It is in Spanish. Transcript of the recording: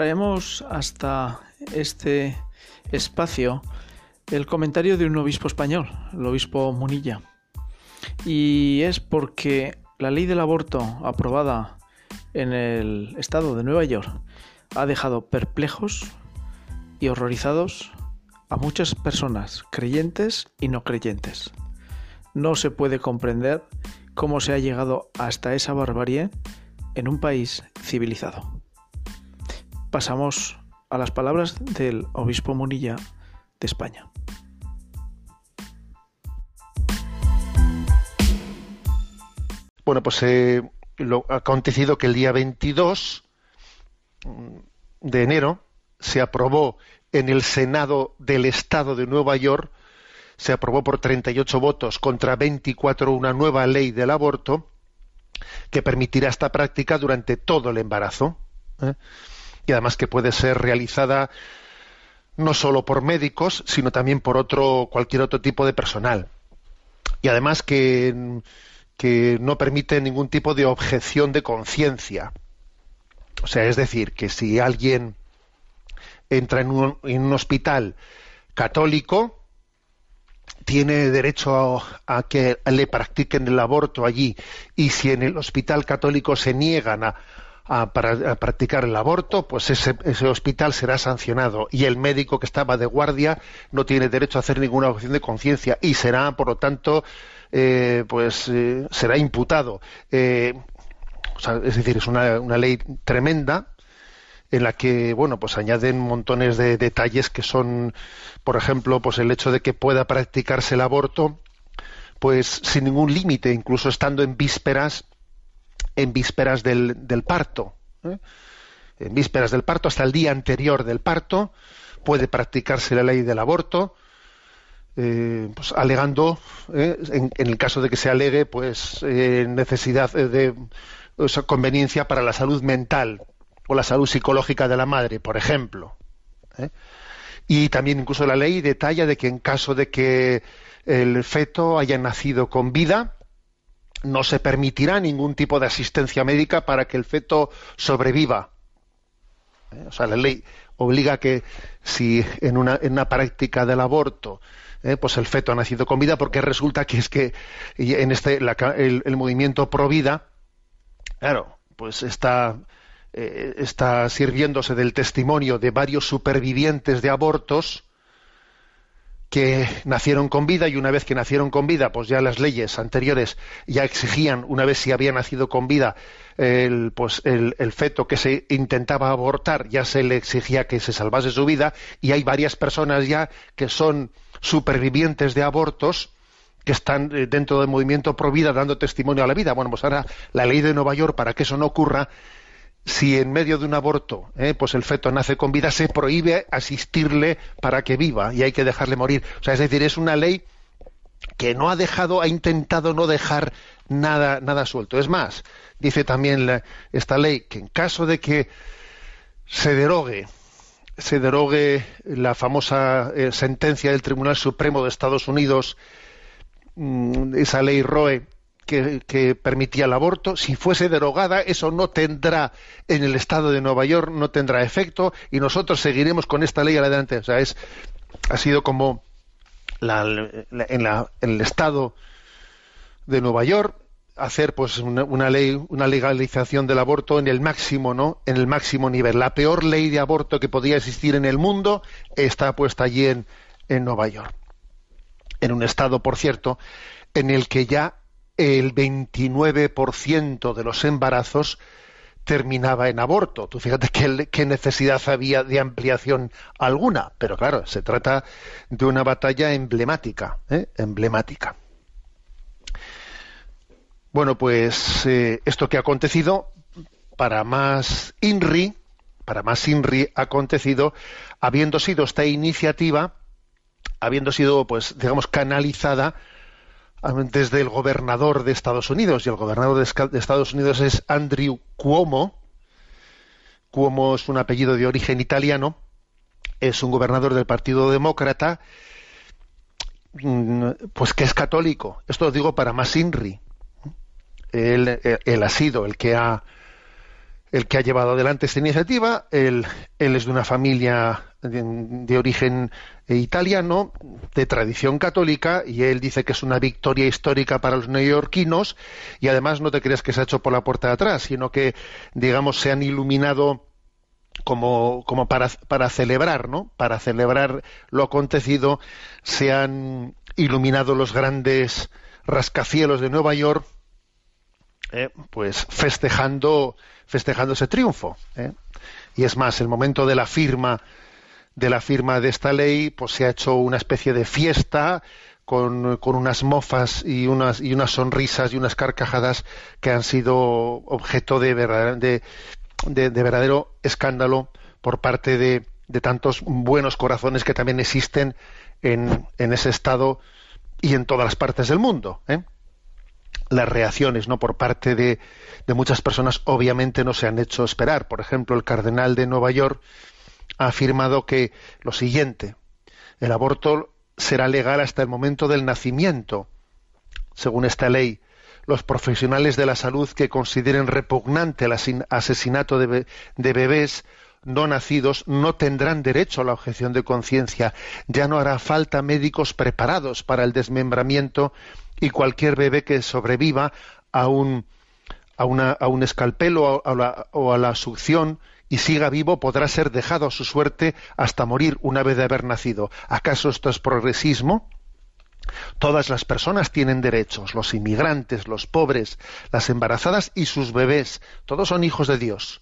traemos hasta este espacio el comentario de un obispo español, el obispo Munilla. Y es porque la ley del aborto aprobada en el estado de Nueva York ha dejado perplejos y horrorizados a muchas personas, creyentes y no creyentes. No se puede comprender cómo se ha llegado hasta esa barbarie en un país civilizado. Pasamos a las palabras del obispo Munilla de España. Bueno, pues eh, lo ha acontecido que el día 22 de enero se aprobó en el Senado del Estado de Nueva York, se aprobó por 38 votos contra 24 una nueva ley del aborto que permitirá esta práctica durante todo el embarazo. ¿eh? Y además que puede ser realizada no solo por médicos, sino también por otro, cualquier otro tipo de personal. Y además que que no permite ningún tipo de objeción de conciencia. O sea, es decir, que si alguien entra en un, hospital católico, tiene derecho a, que le practiquen el aborto allí. Y si en el hospital católico se niegan a, practicar el aborto, pues ese, hospital será sancionado. Y el médico que estaba de guardia no tiene derecho a hacer ninguna objeción de conciencia y será, por lo tanto, eh, pues eh, será imputado. Eh, es decir, es una, ley tremenda en la que bueno pues añaden montones de detalles que son por ejemplo pues el hecho de que pueda practicarse el aborto pues sin ningún límite incluso estando en vísperas en vísperas del, parto en vísperas del parto hasta el día anterior del parto puede practicarse la ley del aborto eh, pues alegando, eh, en, el caso de que se alegue, pues eh, necesidad de conveniencia para la salud mental o la salud psicológica de la madre, por ejemplo. Y también incluso la ley detalla de que en caso de que el feto haya nacido con vida, no se permitirá ningún tipo de asistencia médica para que el feto sobreviva. O sea, la ley obliga que si en una, en una práctica del aborto eh, pues el feto ha nacido con vida, porque resulta que es que en este el, movimiento pro vida, claro, pues está eh, está sirviéndose del testimonio de varios supervivientes de abortos que nacieron con vida y una vez que nacieron con vida, pues ya las leyes anteriores ya exigían, una vez si había nacido con vida, el, pues el, el, feto que se intentaba abortar, ya se le exigía que se salvase su vida y hay varias personas ya que son supervivientes de abortos que están eh, dentro del movimiento pro vida dando testimonio a la vida. Bueno, pues ahora la ley de Nueva York, para que eso no ocurra, si en medio de un aborto eh, pues el feto nace con vida, se prohíbe asistirle para que viva y hay que dejarle morir. O sea, es decir, es una ley que no ha dejado, ha intentado no dejar nada, nada suelto. Es más, dice también esta ley que en caso de que se derogue se derogue la famosa eh, sentencia del Tribunal Supremo de Estados Unidos, mm, esa ley Roe que, permitía el aborto, si fuese derogada, eso no tendrá en el Estado de Nueva York, no tendrá efecto y nosotros seguiremos con esta ley adelante. O sea, es, ha sido como en, en el Estado de Nueva York hacer pues una, ley, una legalización del aborto en el máximo, ¿no? En el máximo nivel. La peor ley de aborto que podía existir en el mundo está puesta allí en Nueva York. En un estado, por cierto, en el que ya el 29% de los embarazos terminaba en aborto. Tú fíjate qué, qué, necesidad había de ampliación alguna, pero claro, se trata de una batalla emblemática, ¿eh? emblemática. Bueno, pues eh, esto que ha acontecido, para más INRI, para más INRI ha acontecido, habiendo sido esta iniciativa, habiendo sido, pues, digamos, canalizada desde el gobernador de Estados Unidos, y el gobernador de Estados Unidos es Andrew Cuomo. Cuomo es un apellido de origen italiano, es un gobernador del Partido Demócrata, mm, pues que es católico. Esto lo digo para más INRI él, ha sido el que ha el que ha llevado adelante esta iniciativa. Él es de una familia de, origen italiano, de tradición católica, y él dice que es una victoria histórica para los neoyorquinos, y además no te creas que se ha hecho por la puerta de atrás, sino que, digamos, se han iluminado como, como para, para celebrar, ¿no? Para celebrar lo acontecido, se han iluminado los grandes rascacielos de Nueva York, eh, pues festejando, festejando ese triunfo. ¿eh? Y es más, el momento de la firma de la firma de esta ley, pues se ha hecho una especie de fiesta con, unas mofas y unas, y unas sonrisas y unas carcajadas que han sido objeto de, de, de, verdadero escándalo por parte de, tantos buenos corazones que también existen en, en, ese estado y en todas las partes del mundo. ¿eh? Las reacciones ¿no? por parte de, de muchas personas obviamente no se han hecho esperar. Por ejemplo, el cardenal de Nueva York ha afirmado que lo siguiente, el aborto será legal hasta el momento del nacimiento, según esta ley. Los profesionales de la salud que consideren repugnante el asesinato de, bebés no nacidos no tendrán derecho a la objeción de conciencia. Ya no hará falta médicos preparados para el desmembramiento y cualquier bebé que sobreviva a un, a una, a un escalpelo o a la succión y siga vivo podrá ser dejado a su suerte hasta morir una vez de haber nacido. ¿Acaso esto es progresismo? Todas las personas tienen derechos, los inmigrantes, los pobres, las embarazadas y sus bebés, todos son hijos de Dios.